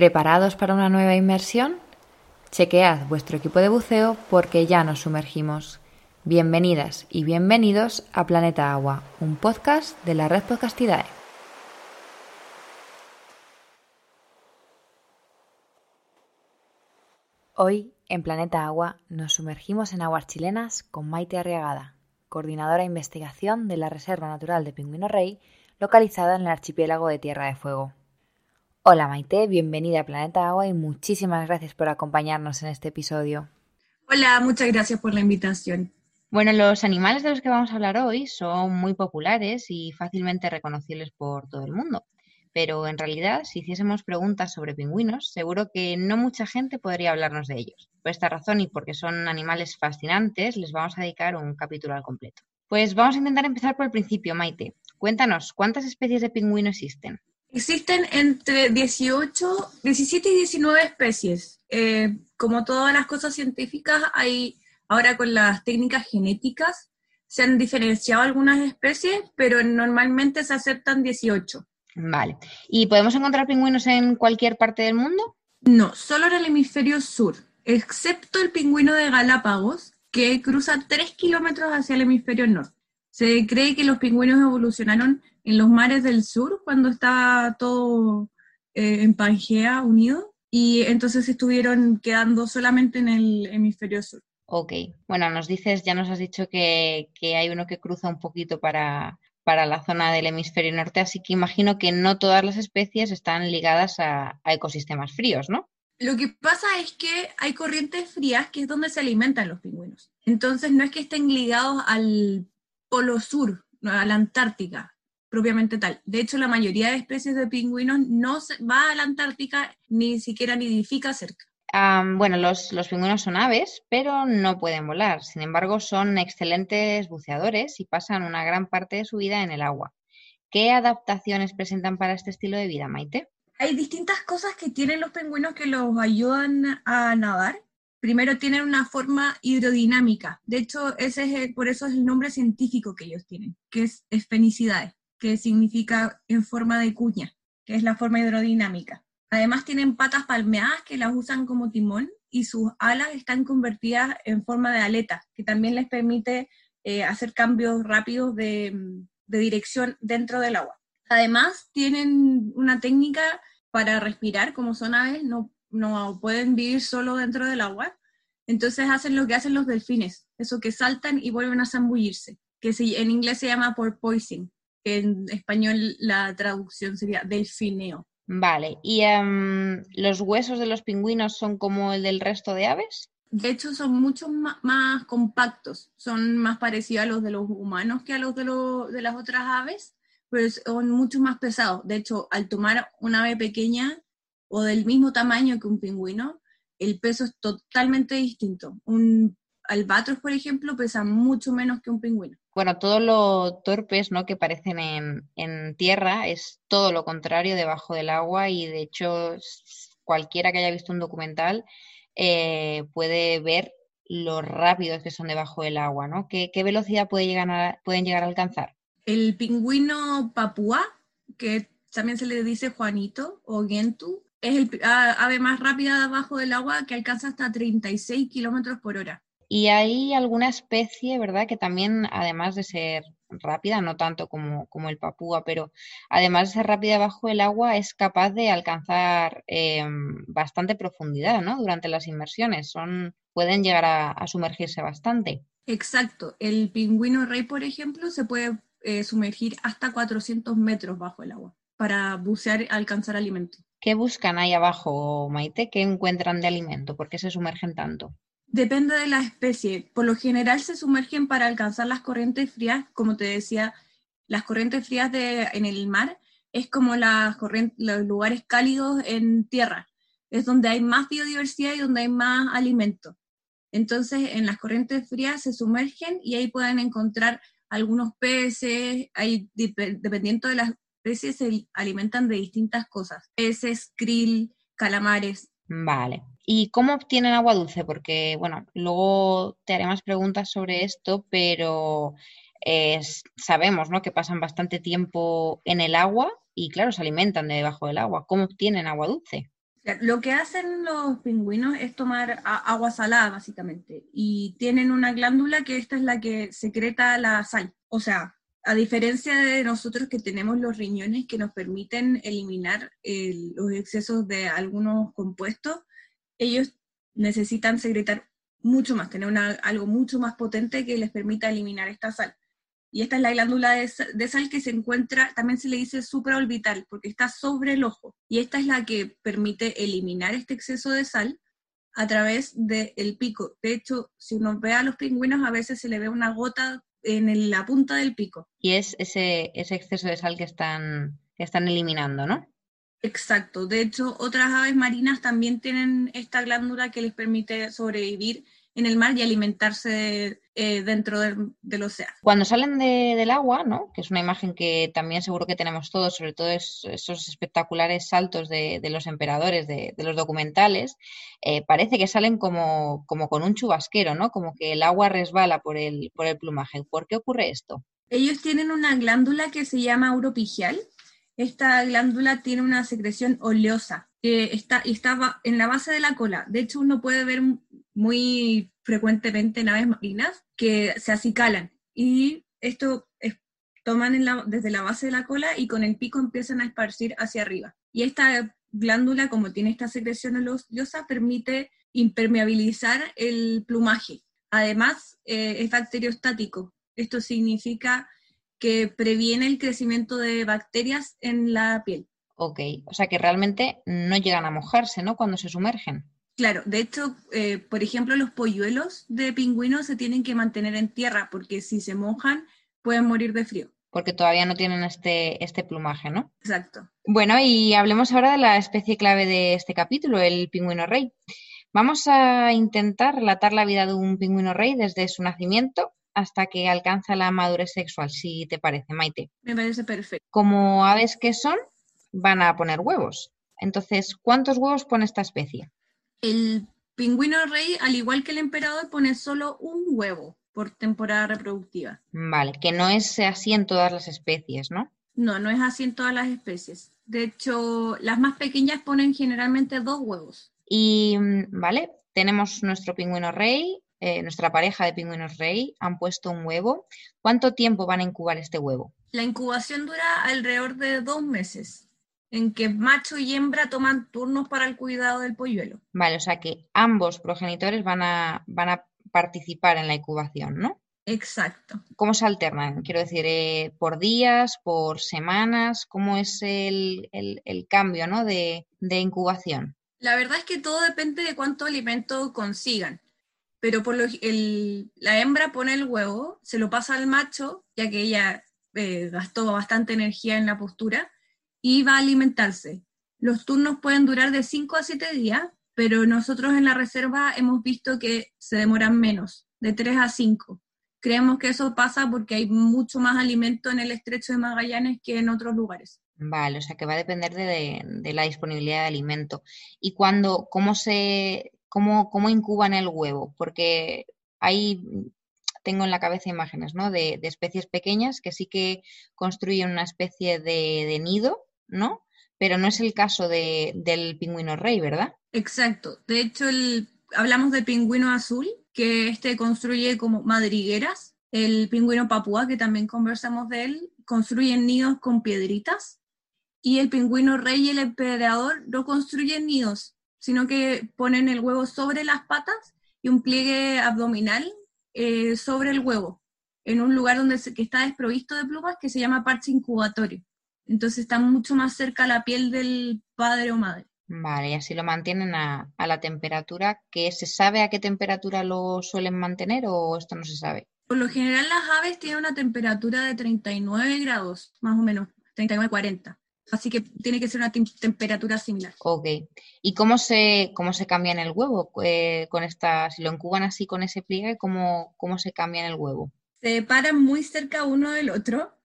¿Preparados para una nueva inmersión? Chequead vuestro equipo de buceo porque ya nos sumergimos. Bienvenidas y bienvenidos a Planeta Agua, un podcast de la red Podcastidae. Hoy, en Planeta Agua, nos sumergimos en aguas chilenas con Maite Arriagada, coordinadora de investigación de la Reserva Natural de Pingüino Rey, localizada en el archipiélago de Tierra de Fuego. Hola Maite, bienvenida a Planeta Agua y muchísimas gracias por acompañarnos en este episodio. Hola, muchas gracias por la invitación. Bueno, los animales de los que vamos a hablar hoy son muy populares y fácilmente reconocibles por todo el mundo. Pero en realidad, si hiciésemos preguntas sobre pingüinos, seguro que no mucha gente podría hablarnos de ellos. Por esta razón y porque son animales fascinantes, les vamos a dedicar un capítulo al completo. Pues vamos a intentar empezar por el principio, Maite. Cuéntanos, ¿cuántas especies de pingüino existen? Existen entre 18, 17 y 19 especies. Eh, como todas las cosas científicas, hay ahora con las técnicas genéticas se han diferenciado algunas especies, pero normalmente se aceptan 18. Vale. ¿Y podemos encontrar pingüinos en cualquier parte del mundo? No, solo en el hemisferio sur, excepto el pingüino de Galápagos, que cruza 3 kilómetros hacia el hemisferio norte. Se cree que los pingüinos evolucionaron en los mares del sur cuando estaba todo eh, en Pangea unido y entonces estuvieron quedando solamente en el hemisferio sur. Ok, bueno, nos dices, ya nos has dicho que, hay uno que cruza un poquito para, para, la zona del hemisferio norte, así que imagino que no todas las especies están ligadas a, a ecosistemas fríos, ¿no? Lo que pasa es que hay corrientes frías que es donde se alimentan los pingüinos. Entonces no es que estén ligados al polo sur, a la Antártica propiamente tal. De hecho, la mayoría de especies de pingüinos no se, va a la Antártica ni siquiera nidifica cerca. bueno, los, los, pingüinos son aves, pero no pueden volar. Sin embargo, son excelentes buceadores y pasan una gran parte de su vida en el agua. ¿Qué adaptaciones presentan para este estilo de vida, Maite? Hay distintas cosas que tienen los pingüinos que los ayudan a nadar primero tienen una forma hidrodinámica. De hecho, ese es por eso es el nombre científico que ellos tienen, que es esfenicidades, que significa en forma de cuña, que es la forma hidrodinámica. Además tienen patas palmeadas que las usan como timón y sus alas están convertidas en forma de aleta, que también les permite eh, hacer cambios rápidos de, dirección dentro del agua. Además tienen una técnica para respirar, como son aves, no no pueden vivir solo dentro del agua, entonces hacen lo que hacen los delfines, eso que saltan y vuelven a zambullirse, que en inglés se llama porpoising, que en español la traducción sería delfineo. Vale, ¿y em, los huesos de los pingüinos son como el del resto de aves? De hecho, son mucho más, compactos, son más parecidos a los de los humanos que a los de, de las otras aves, pero son mucho más pesados. De hecho, al tomar una ave pequeña, o del mismo tamaño que un pingüino, el peso es totalmente distinto. Un albatros, por ejemplo, pesa mucho menos que un pingüino. Bueno, todo lo torpes ¿no? que parecen en, tierra es todo lo contrario debajo del agua y de hecho cualquiera que haya visto un documental eh, puede ver lo rápidos que son debajo del agua, ¿no? ¿Qué, velocidad puede llegar pueden llegar a alcanzar? El pingüino papúa, que también se le dice Juanito o Gentu, es el ave más rápida debajo del agua que alcanza hasta 36 kilómetros por hora. Y hay alguna especie, ¿verdad?, que también, además de ser rápida, no tanto como, como el papúa, pero además de ser rápida bajo el agua, es capaz de alcanzar em, bastante profundidad, ¿no? Durante las inmersiones. Son, pueden llegar a, sumergirse bastante. Exacto. El pingüino rey, por ejemplo, se puede eh, sumergir hasta 400 metros bajo el agua para bucear y alcanzar alimento. ¿Qué buscan ahí abajo, Maite? ¿Qué encuentran de alimento? ¿Por qué se sumergen tanto? Depende de la especie. Por lo general se sumergen para alcanzar las corrientes frías, como te decía, las corrientes frías de, en el mar es como las los lugares cálidos en tierra. Es donde hay más biodiversidad y donde hay más alimento. Entonces, en las corrientes frías se sumergen y ahí pueden encontrar algunos peces, hay, dependiendo de las especies se alimentan de distintas cosas, peces, krill, calamares. Vale. ¿Y cómo obtienen agua dulce? Porque, bueno, luego te haré más preguntas sobre esto, pero eh, sabemos ¿no? que pasan bastante tiempo en el agua y, claro, se alimentan de debajo del agua. ¿Cómo obtienen agua dulce? Lo que hacen los pingüinos es tomar agua salada, básicamente, y tienen una glándula que esta es la que secreta la sal. O sea, a diferencia de nosotros que tenemos los riñones que nos permiten eliminar los excesos de algunos compuestos, ellos necesitan secretar mucho más, tener algo mucho más potente que les permita eliminar esta sal. Y esta es la glándula de, sal que se encuentra, también se le dice supraorbital, porque está sobre el ojo. Y esta es la que permite eliminar este exceso de sal a través del pico. De hecho, si uno ve a los pingüinos, a veces se le ve una gota en la punta del pico. Y es ese, ese exceso de sal que están, que están eliminando, ¿no? Exacto. De hecho, otras aves marinas también tienen esta glándula que les permite sobrevivir en el mar y alimentarse eh, dentro del, océano. Cuando salen del agua, ¿no? que es una imagen que también seguro que tenemos todos, sobre todo esos espectaculares saltos de, los emperadores, de, los documentales, eh, parece que salen como, como con un chubasquero, ¿no? como que el agua resbala por el, por el plumaje. ¿Por qué ocurre esto? Ellos tienen una glándula que se llama uropigial. Esta glándula tiene una secreción oleosa que está, está en la base de la cola. De hecho, uno puede ver muy frecuentemente en aves marinas que se acicalan y esto es, toman desde la base de la cola y con el pico empiezan a esparcir hacia arriba. Y esta glándula, como tiene esta secreción oleosa, permite impermeabilizar el plumaje. Además, eh, es bacteriostático. Esto significa que previene el crecimiento de bacterias en la piel. Ok, o sea que realmente no llegan a mojarse, ¿no? Cuando se sumergen. Claro, de hecho, eh, por ejemplo, los polluelos de pingüinos se tienen que mantener en tierra porque si se mojan pueden morir de frío. Porque todavía no tienen este, este plumaje, ¿no? Exacto. Bueno, y hablemos ahora de la especie clave de este capítulo, el pingüino rey. Vamos a intentar relatar la vida de un pingüino rey desde su nacimiento hasta que alcanza la madurez sexual, si te parece, Maite. Me parece perfecto. Como aves que son, van a poner huevos. Entonces, ¿cuántos huevos pone esta especie? El pingüino rey, al igual que el emperador, pone solo un huevo por temporada reproductiva. Vale, que no es así en todas las especies, ¿no? No, no es así en todas las especies. De hecho, las más pequeñas ponen generalmente dos huevos. Y, mm, vale, tenemos nuestro pingüino rey, eh, nuestra pareja de pingüinos rey, han puesto un huevo. ¿Cuánto tiempo van a incubar este huevo? La incubación dura alrededor de dos meses en que macho y hembra toman turnos para el cuidado del polluelo. Vale, o sea que ambos progenitores van a, van a participar en la incubación, ¿no? Exacto. ¿Cómo se alternan? Quiero decir, eh, ¿por días, por semanas? ¿Cómo es el, cambio ¿no? de, incubación? La verdad es que todo depende de cuánto alimento consigan. Pero por lo, la hembra pone el huevo, se lo pasa al macho, ya que ella eh, gastó bastante energía en la postura, y va a alimentarse. Los turnos pueden durar de 5 a 7 días, pero nosotros en la reserva hemos visto que se demoran menos, de 3 a 5. Creemos que eso pasa porque hay mucho más alimento en el estrecho de Magallanes que en otros lugares. Vale, o sea que va a depender de, la disponibilidad de alimento. ¿Y cuando, cómo se, cómo, cómo incuban el huevo? Porque hay, tengo en la cabeza imágenes, ¿no? De, especies pequeñas que sí que construyen una especie de nido ¿no? Pero no es el caso del pingüino rey, ¿verdad? Exacto. De hecho, hablamos del pingüino azul, que este construye como madrigueras. El pingüino papúa, que también conversamos de él, construyen nidos con piedritas. Y el pingüino rey y el emperador no construyen nidos, sino que ponen el huevo sobre las patas y un pliegue abdominal eh, sobre el huevo, en un lugar donde que está desprovisto de plumas que se llama parche incubatorio. Entonces está mucho más cerca la piel del padre o madre. Vale, y así lo mantienen a, la temperatura. ¿Que se sabe a qué temperatura lo suelen mantener o esto no se sabe? Por lo general las aves tienen una temperatura de 39 grados, más o menos, 39-40. Así que tiene que ser una temperatura similar. Ok. ¿Y cómo se, cómo se cambian el huevo? Eh, con esta, si lo incuban así con ese pliegue, ¿cómo, cómo se cambian el huevo? Se paran muy cerca uno del otro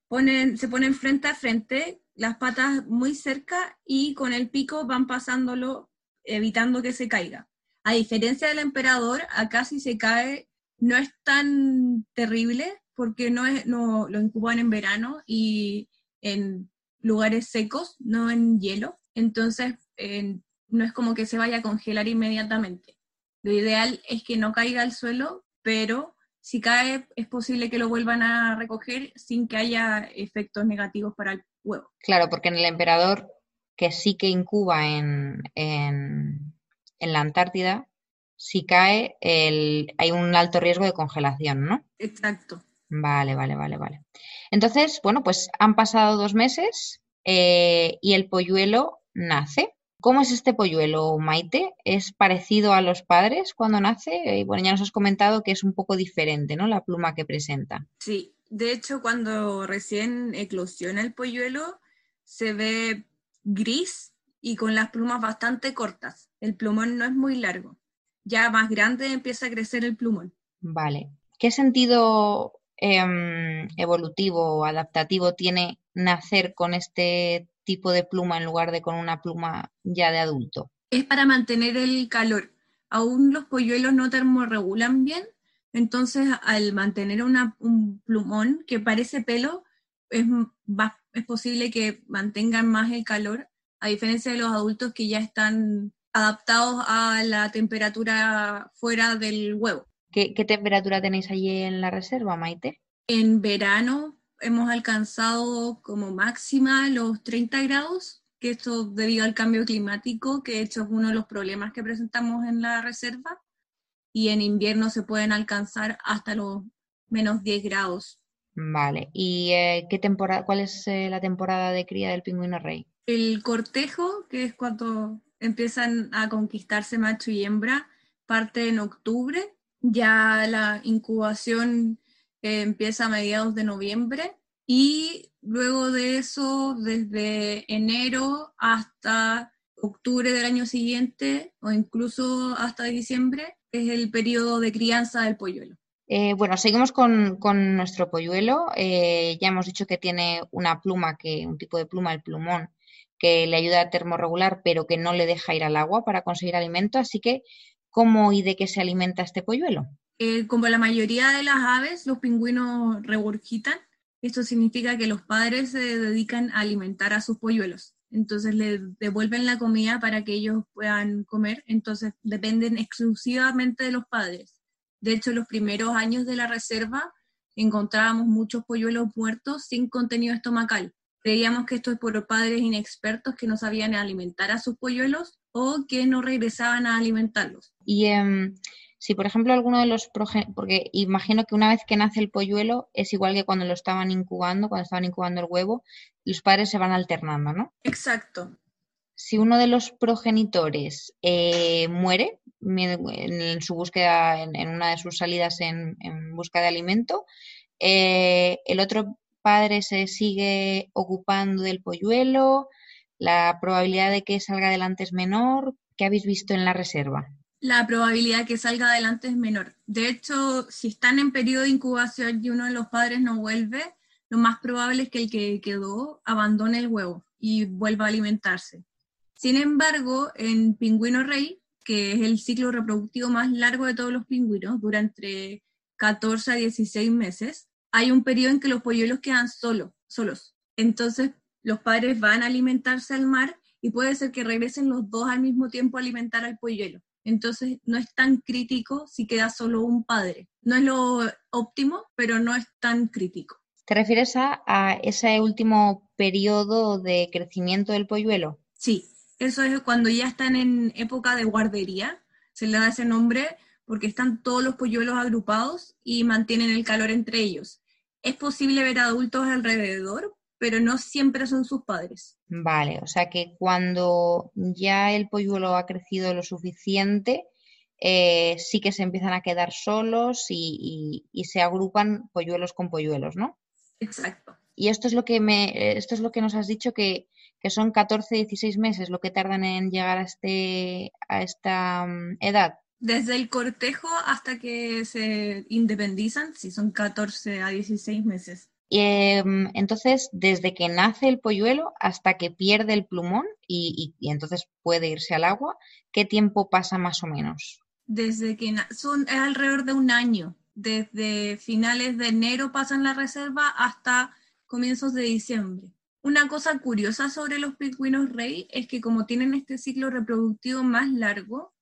se ponen frente a frente, las patas muy cerca y con el pico van pasándolo evitando que se caiga. A diferencia del emperador, acá si se cae no es tan terrible porque no, es, no lo incuban en verano y en lugares secos, no en hielo. Entonces no es como que se vaya a congelar inmediatamente. Lo ideal es que no caiga al suelo, pero si cae es posible que lo vuelvan a recoger sin que haya efectos negativos para el huevo. Claro, porque en el emperador, que sí que incuba en, en, la Antártida, si cae el, hay un alto riesgo de congelación, ¿no? Exacto. Vale, vale, vale, vale. Entonces, bueno, pues han pasado dos meses eh, y el polluelo nace. ¿Cómo es este polluelo, Maite? ¿Es parecido a los padres cuando nace? Y bueno, ya nos has comentado que es un poco diferente, ¿no? La pluma que presenta. Sí, de hecho, cuando recién eclosiona el polluelo, se ve gris y con las plumas bastante cortas. El plumón no es muy largo. Ya más grande empieza a crecer el plumón. Vale. ¿Qué sentido em, evolutivo o adaptativo tiene nacer con este tipo de pluma en lugar de con una pluma ya de adulto? Es para mantener el calor. Aún los polluelos no termorregulan bien, entonces al mantener un plumón que parece pelo, es, es posible que mantengan más el calor, a diferencia de los adultos que ya están adaptados a la temperatura fuera del huevo. ¿Qué, qué temperatura tenéis allí en la reserva, Maite? En verano hemos alcanzado como máxima los 30 grados, que esto debido al cambio climático, que de hecho es uno de los problemas que presentamos en la reserva, y en invierno se pueden alcanzar hasta los menos 10 grados. Vale, ¿y eh, qué temporada, cuál es eh, la temporada de cría del pingüino rey? El cortejo, que es cuando empiezan a conquistarse macho y hembra, parte en octubre, ya la incubación empieza a mediados de noviembre y luego de eso, desde enero hasta octubre del año siguiente o incluso hasta diciembre, es el periodo de crianza del polluelo. Eh, bueno, seguimos con, nuestro polluelo. Eh, ya hemos dicho que tiene una pluma, que, un tipo de pluma, el plumón, que le ayuda a termorregular, pero que no le deja ir al agua para conseguir alimento. Así que, ¿cómo y de qué se alimenta este polluelo? Eh, como la mayoría de las aves, los pingüinos regurgitan. Esto significa que los padres se dedican a alimentar a sus polluelos. Entonces le devuelven la comida para que ellos puedan comer. Entonces dependen exclusivamente de los padres. De hecho, los primeros años de la reserva encontrábamos muchos polluelos muertos sin contenido estomacal. Creíamos que esto es por padres inexpertos que no sabían alimentar a sus polluelos o que no regresaban a alimentarlos. Y em, si, por ejemplo, alguno de los porque imagino que una vez que nace el polluelo es igual que cuando lo estaban incubando, cuando estaban incubando el huevo, los padres se van alternando, ¿no? Exacto. Si uno de los progenitores eh, muere en su búsqueda, en, una de sus salidas en, busca de alimento, eh, el otro padre se sigue ocupando del polluelo, la probabilidad de que salga adelante es menor. ¿Qué habéis visto en la reserva? La probabilidad que salga adelante es menor. De hecho, si están en periodo de incubación y uno de los padres no vuelve, lo más probable es que el que quedó abandone el huevo y vuelva a alimentarse. Sin embargo, en pingüino rey, que es el ciclo reproductivo más largo de todos los pingüinos, dura entre 14 a 16 meses, hay un periodo en que los polluelos quedan solos, solos. Entonces, los padres van a alimentarse al mar y puede ser que regresen los dos al mismo tiempo a alimentar al polluelo entonces no es tan crítico si queda solo un padre. No es lo óptimo, pero no es tan crítico. ¿Te refieres a, ese último periodo de crecimiento del polluelo? Sí, eso es cuando ya están en época de guardería, se le da ese nombre porque están todos los polluelos agrupados y mantienen el calor entre ellos. Es posible ver adultos alrededor, pero no siempre son sus padres. Vale, o sea que cuando ya el polluelo ha crecido lo suficiente, eh, sí que se empiezan a quedar solos y, se agrupan polluelos con polluelos, ¿no? Exacto. Y esto es lo que me, esto es lo que nos has dicho que, son 14, 16 meses lo que tardan en llegar a este, a esta mm, edad. Desde el cortejo hasta que se independizan, sí, son 14 a 16 meses. Em, entonces, desde que nace el polluelo hasta que pierde el plumón y, entonces puede irse al agua, ¿qué tiempo pasa más o menos? Desde que son alrededor de un año. Desde finales de enero pasan la reserva hasta comienzos de diciembre. Una cosa curiosa sobre los pingüinos rey es que como tienen este ciclo reproductivo más largo,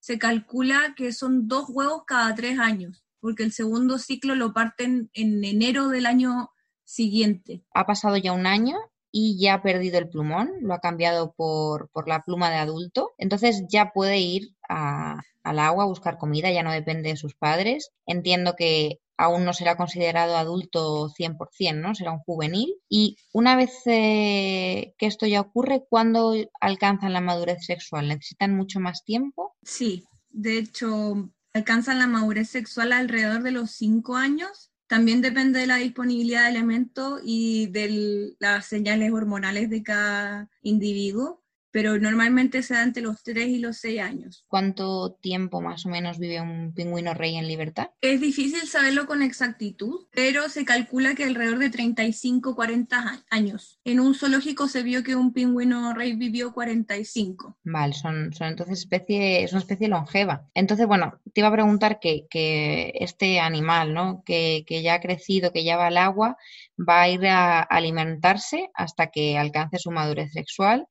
se calcula que son dos huevos cada tres años, porque el segundo ciclo lo parten en enero del año siguiente. Ha pasado ya un año y ya ha perdido el plumón, lo ha cambiado por, la pluma de adulto, entonces ya puede ir al agua a buscar comida, ya no depende de sus padres. Entiendo que aún no será considerado adulto 100%, ¿no? Será un juvenil. Y una vez eh, que esto ya ocurre, ¿cuándo alcanzan la madurez sexual? ¿Necesitan mucho más tiempo? Sí, de hecho, alcanzan la madurez sexual alrededor de los 5 años. También depende de la disponibilidad de elementos y de las señales hormonales de cada individuo pero normalmente se da entre los 3 y los 6 años. ¿Cuánto tiempo más o menos vive un pingüino rey en libertad? Es difícil saberlo con exactitud, pero se calcula que alrededor de 35, 40 años. En un zoológico se vio que un pingüino rey vivió 45. Vale, son, son entonces especie, es una especie longeva. Entonces, bueno, te iba a preguntar que, que este animal, ¿no? Que, que ya ha crecido, que ya va al agua, va a ir a alimentarse hasta que alcance su madurez sexual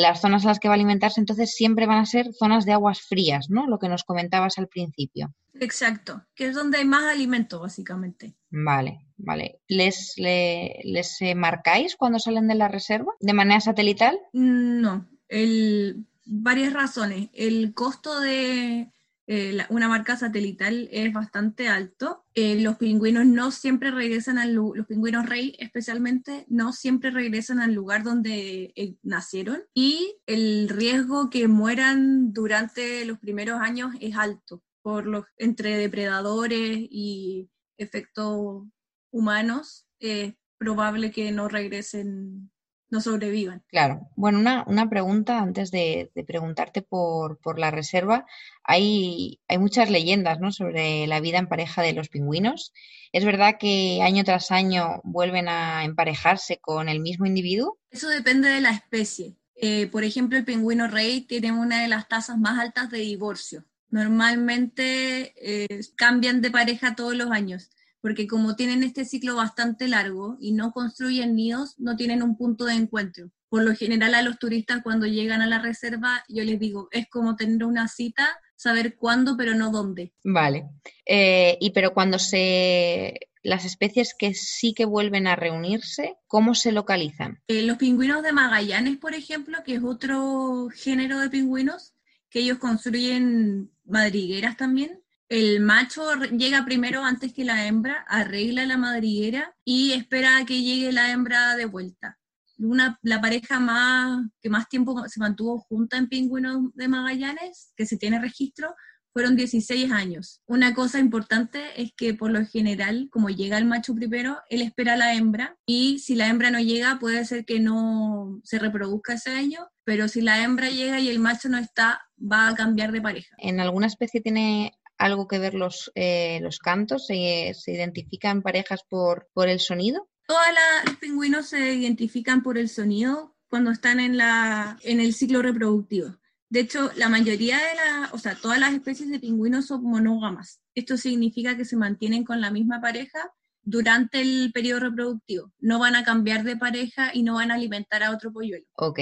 las zonas a las que va a alimentarse entonces siempre van a ser zonas de aguas frías, ¿no? Lo que nos comentabas al principio. Exacto, que es donde hay más alimento, básicamente. Vale, vale. ¿Les, les eh, marcáis cuando salen de la reserva de manera satelital? No, el, varias razones. El costo de, eh, una marca satelital es bastante alto. Eh, los pingüinos no siempre regresan al los pingüinos rey especialmente no siempre regresan al lugar donde eh, nacieron y el riesgo que mueran durante los primeros años es alto por los entre depredadores y efectos humanos. Es probable que no regresen no sobrevivan. Claro. Bueno, una, una pregunta antes de, preguntarte por, por, la reserva. Hay, hay muchas leyendas ¿no? sobre la vida en pareja de los pingüinos. ¿Es verdad que año tras año vuelven a emparejarse con el mismo individuo? Eso depende de la especie. Eh, por ejemplo, el pingüino rey tiene una de las tasas más altas de divorcio. Normalmente eh, cambian de pareja todos los años porque como tienen este ciclo bastante largo y no construyen nidos, no tienen un punto de encuentro. Por lo general a los turistas cuando llegan a la reserva, yo les digo, es como tener una cita, saber cuándo, pero no dónde. Vale. Eh, y pero cuando se las especies que sí que vuelven a reunirse, ¿cómo se localizan? Eh, los pingüinos de Magallanes, por ejemplo, que es otro género de pingüinos, que ellos construyen madrigueras también, el macho llega primero antes que la hembra, arregla la madriguera y espera a que llegue la hembra de vuelta. Una, la pareja más, que más tiempo se mantuvo junta en Pingüinos de Magallanes, que se tiene registro, fueron 16 años. Una cosa importante es que por lo general, como llega el macho primero, él espera a la hembra y si la hembra no llega, puede ser que no se reproduzca ese año, pero si la hembra llega y el macho no está, va a cambiar de pareja. ¿En alguna especie tiene algo que ver los, eh, los cantos? ¿Se, ¿Se, identifican parejas por, por el sonido? Todos los pingüinos se identifican por el sonido cuando están en, la, en el ciclo reproductivo. De hecho, la mayoría de las, o sea, todas las especies de pingüinos son monógamas. Esto significa que se mantienen con la misma pareja durante el periodo reproductivo. No van a cambiar de pareja y no van a alimentar a otro polluelo. Ok,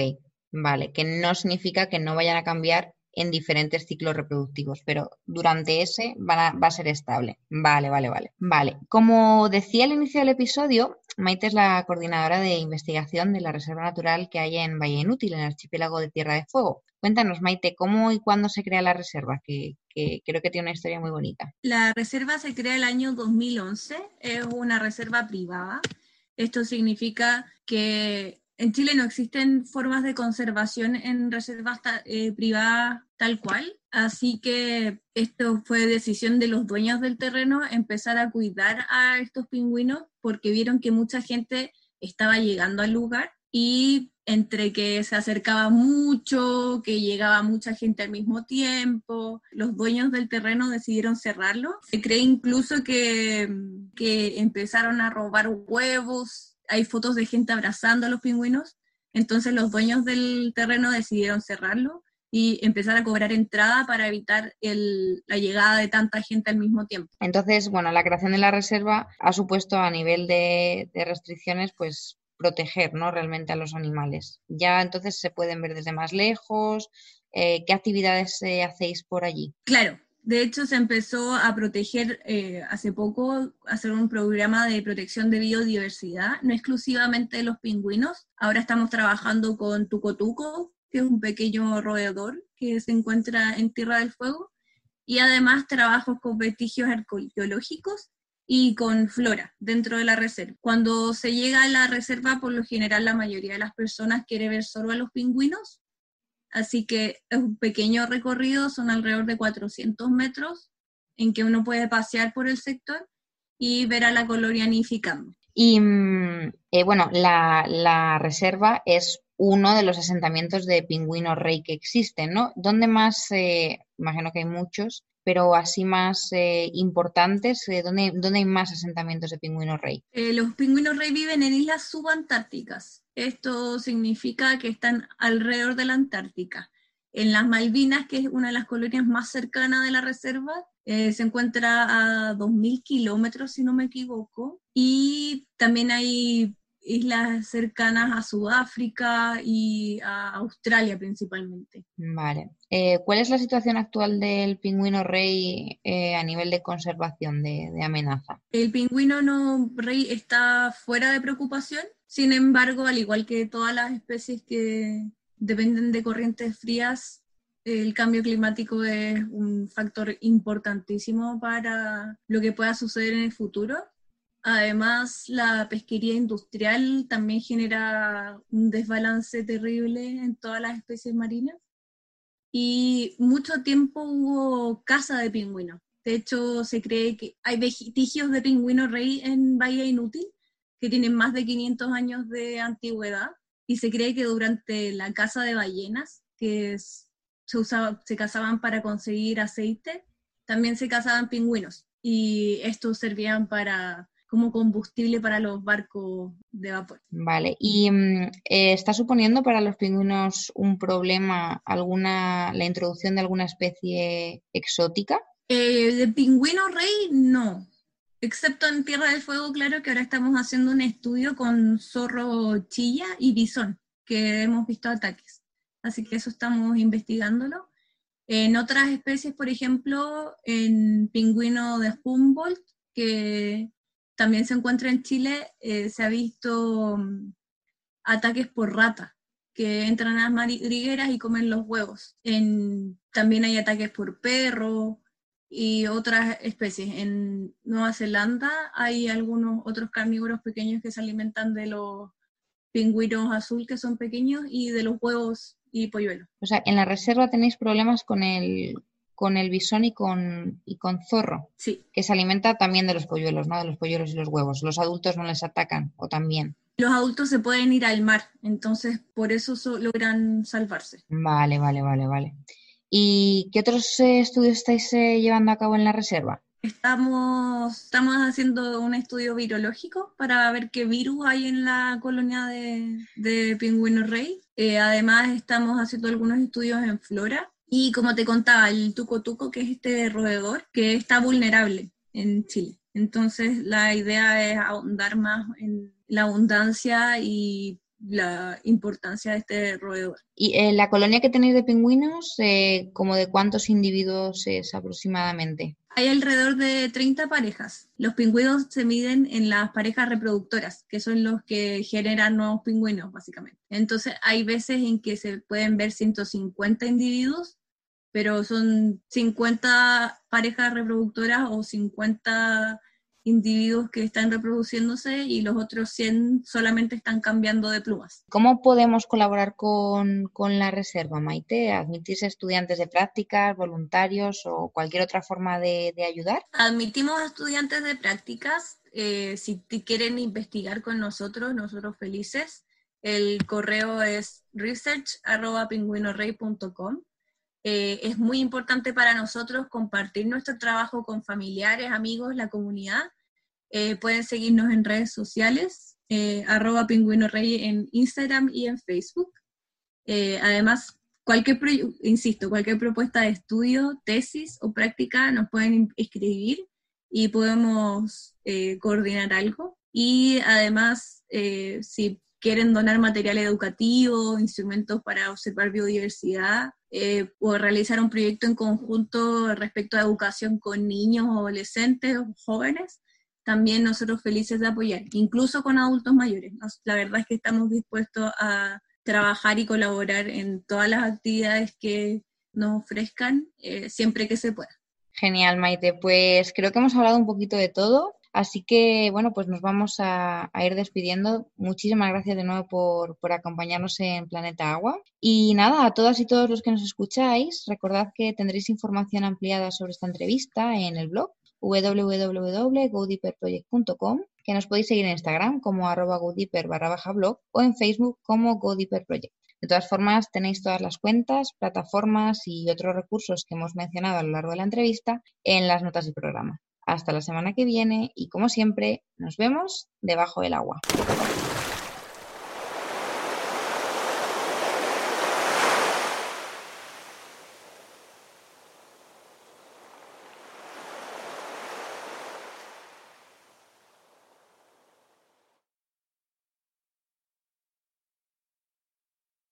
vale, que no significa que no vayan a cambiar en diferentes ciclos reproductivos, pero durante ese va a, ser estable. Vale, vale, vale. Vale. Como decía al inicio del episodio, Maite es la coordinadora de investigación de la Reserva Natural que hay en Valle Inútil, en el archipiélago de Tierra de Fuego. Cuéntanos, Maite, ¿cómo y cuándo se crea la reserva? Que, que, creo que tiene una historia muy bonita. La reserva se crea el año 2011, es una reserva privada. Esto significa que en Chile no existen formas de conservación en reservas eh, privadas tal cual, así que esto fue decisión de los dueños del terreno empezar a cuidar a estos pingüinos porque vieron que mucha gente estaba llegando al lugar y entre que se acercaba mucho, que llegaba mucha gente al mismo tiempo, los dueños del terreno decidieron cerrarlo. Se cree incluso que, que empezaron a robar huevos. Hay fotos de gente abrazando a los pingüinos, entonces los dueños del terreno decidieron cerrarlo y empezar a cobrar entrada para evitar la llegada de tanta gente al mismo tiempo. Entonces, bueno, la creación de la reserva ha supuesto a nivel de, restricciones, pues proteger ¿no? realmente a los animales. Ya entonces se pueden ver desde más lejos. Eh, ¿Qué actividades eh, hacéis por allí? Claro, de hecho, se empezó a proteger eh, hace poco, hacer un programa de protección de biodiversidad, no exclusivamente de los pingüinos. Ahora estamos trabajando con Tucotuco, que es un pequeño roedor que se encuentra en Tierra del Fuego, y además trabajos con vestigios arqueológicos y con flora dentro de la reserva. Cuando se llega a la reserva, por lo general la mayoría de las personas quiere ver solo a los pingüinos, así que es un pequeño recorrido, son alrededor de 400 metros, en que uno puede pasear por el sector y ver a la colonia nidificando. Y mm, eh, bueno, la, reserva es uno de los asentamientos de pingüinos rey que existen, ¿no? ¿Dónde más, eh, imagino que hay muchos, pero así más eh, importantes, eh, ¿dónde, ¿dónde, hay más asentamientos de pingüinos rey? Eh, los pingüinos rey viven en islas subantárticas. Esto significa que están alrededor de la Antártica. En las Malvinas, que es una de las colonias más cercanas de la reserva, eh, se encuentra a 2.000 kilómetros, si no me equivoco. Y también hay islas cercanas a Sudáfrica y a Australia principalmente. Vale. Eh, ¿Cuál es la situación actual del pingüino rey eh, a nivel de conservación, de, de, amenaza? El pingüino no rey está fuera de preocupación, sin embargo, al igual que todas las especies que dependen de corrientes frías, el cambio climático es un factor importantísimo para lo que pueda suceder en el futuro. Además, la pesquería industrial también genera un desbalance terrible en todas las especies marinas. Y mucho tiempo hubo caza de pingüinos. De hecho, se cree que hay vestigios de pingüino rey en Bahía Inútil, que tienen más de 500 años de antigüedad. Y se cree que durante la caza de ballenas, que es, se, usaba, se cazaban para conseguir aceite, también se cazaban pingüinos. Y estos servían para como combustible para los barcos de vapor. Vale, ¿y eh, está suponiendo para los pingüinos un problema alguna la introducción de alguna especie exótica? Eh, de pingüino rey, no. Excepto en Tierra del Fuego, claro que ahora estamos haciendo un estudio con zorro chilla y bisón, que hemos visto ataques. Así que eso estamos investigándolo. En otras especies, por ejemplo, en pingüino de Humboldt, que también se encuentra en Chile, eh, se ha visto um, ataques por rata, que entran a las madrigueras y comen los huevos. También hay ataques por perro y otras especies. En Nueva Zelanda hay algunos otros carnívoros pequeños que se alimentan de los pingüinos azul que son pequeños y de los huevos y polluelos. O sea, en la reserva tenéis problemas con el, con el bisón y con, y con zorro, sí. que se alimenta también de los polluelos, ¿no? De los polluelos y los huevos. Los adultos no les atacan, o también. Los adultos se pueden ir al mar, entonces por eso so logran salvarse. Vale, vale, vale, vale. ¿Y qué otros eh, estudios estáis eh, llevando a cabo en la reserva? Estamos, estamos haciendo un estudio virológico para ver qué virus hay en la colonia de, de pingüino rey. Eh, además, estamos haciendo algunos estudios en flora y como te contaba, el tuco tuco, que es este roedor, que está vulnerable en Chile. Entonces, la idea es ahondar más en la abundancia y la importancia de este roedor. ¿Y eh, la colonia que tenéis de pingüinos, eh, como de cuántos individuos es aproximadamente? Hay alrededor de 30 parejas. Los pingüinos se miden en las parejas reproductoras, que son los que generan nuevos pingüinos, básicamente. Entonces, hay veces en que se pueden ver 150 individuos pero son 50 parejas reproductoras o 50 individuos que están reproduciéndose y los otros 100 solamente están cambiando de plumas. ¿Cómo podemos colaborar con, con la reserva, Maite? ¿Admitís estudiantes de prácticas, voluntarios o cualquier otra forma de, de ayudar? Admitimos estudiantes de prácticas. Eh, si quieren investigar con nosotros, nosotros felices. El correo es research.pingüinorrey.com eh, es muy importante para nosotros compartir nuestro trabajo con familiares, amigos, la comunidad. Eh, pueden seguirnos en redes sociales, eh, arroba pingüino rey en Instagram y en Facebook. Eh, además, cualquier, insisto, cualquier propuesta de estudio, tesis o práctica nos pueden escribir y podemos coordinar algo. Y además, si quieren donar material educativo, instrumentos para observar biodiversidad, eh, o realizar un proyecto en conjunto respecto a educación con niños, adolescentes o jóvenes, también nosotros felices de apoyar, incluso con adultos mayores. la verdad es que estamos dispuestos a trabajar y colaborar en todas las actividades que nos ofrezcan, eh, siempre que se pueda. Genial, Maite. Pues creo que hemos hablado un poquito de todo. Así que, bueno, pues nos vamos a, ir despidiendo. Muchísimas gracias de nuevo por, acompañarnos en Planeta Agua. Y nada, a todas y todos los que nos escucháis, recordad que tendréis información ampliada sobre esta entrevista en el blog www.godeeperproject.com que nos podéis seguir en Instagram como arroba barra baja blog o en Facebook como GoDeeperProject. De todas formas, tenéis todas las cuentas, plataformas y otros recursos que hemos mencionado a lo largo de la entrevista en las notas del programa. Hasta la semana que viene y como siempre, nos vemos debajo del agua.